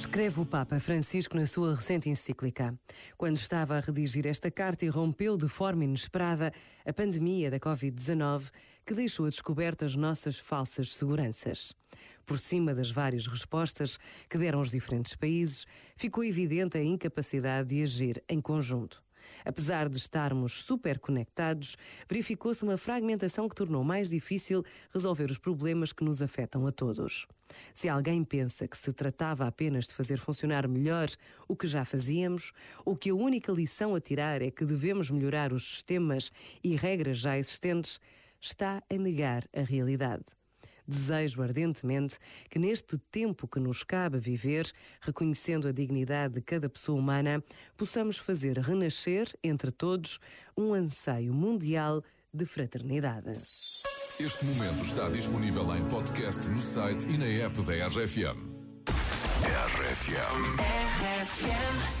Escreve o Papa Francisco na sua recente encíclica. Quando estava a redigir esta carta, irrompeu de forma inesperada a pandemia da Covid-19, que deixou a descoberta as nossas falsas seguranças. Por cima das várias respostas que deram os diferentes países, ficou evidente a incapacidade de agir em conjunto. Apesar de estarmos super conectados, verificou-se uma fragmentação que tornou mais difícil resolver os problemas que nos afetam a todos. Se alguém pensa que se tratava apenas de fazer funcionar melhor o que já fazíamos, ou que a única lição a tirar é que devemos melhorar os sistemas e regras já existentes, está a negar a realidade. Desejo ardentemente que neste tempo que nos cabe viver, reconhecendo a dignidade de cada pessoa humana, possamos fazer renascer entre todos um anseio mundial de fraternidade. Este momento está disponível em podcast no site e na app da RFM. RFM. RFM.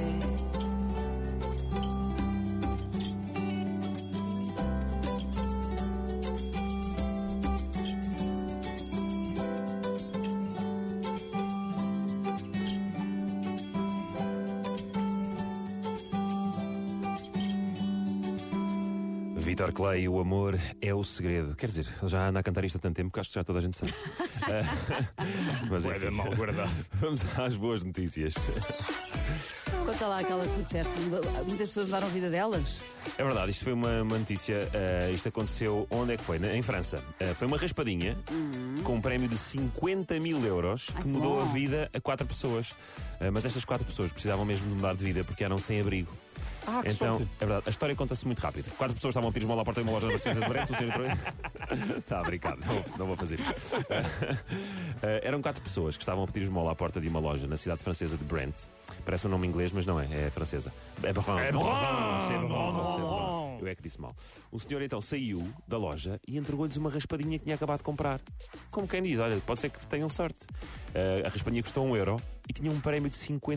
Vitor Clay, o amor é o segredo. Quer dizer, ele já anda a cantar isto há tanto tempo que acho que já toda a gente sabe. Mas é mal guardado. Vamos às boas notícias. Conta lá aquela que tu disseste, muitas pessoas mudaram a vida delas. É verdade, isto foi uma, uma notícia. Uh, isto aconteceu onde é que foi? Na, em França. Uh, foi uma raspadinha uhum. com um prémio de 50 mil euros que Ai, mudou bom. a vida a quatro pessoas. Uh, mas estas quatro pessoas precisavam mesmo de mudar de vida porque eram sem abrigo. Ah, que então, é verdade, a história conta-se muito rápido. Quatro pessoas estavam a tirar uma à porta de uma loja da Ciência de Brento, o senhor entrou. Está a brincar, não, não vou fazer isso. Uh, eram quatro pessoas que estavam a pedir esmola à porta de uma loja na cidade francesa de Brent. Parece um nome inglês, mas não é, é francesa. É Bron. É Bron. Eu é que disse mal. O senhor então saiu da loja e entregou-lhes uma raspadinha que tinha acabado de comprar. Como quem diz, olha, pode ser que tenham sorte. Uh, a raspadinha custou um euro e tinha um prémio de 50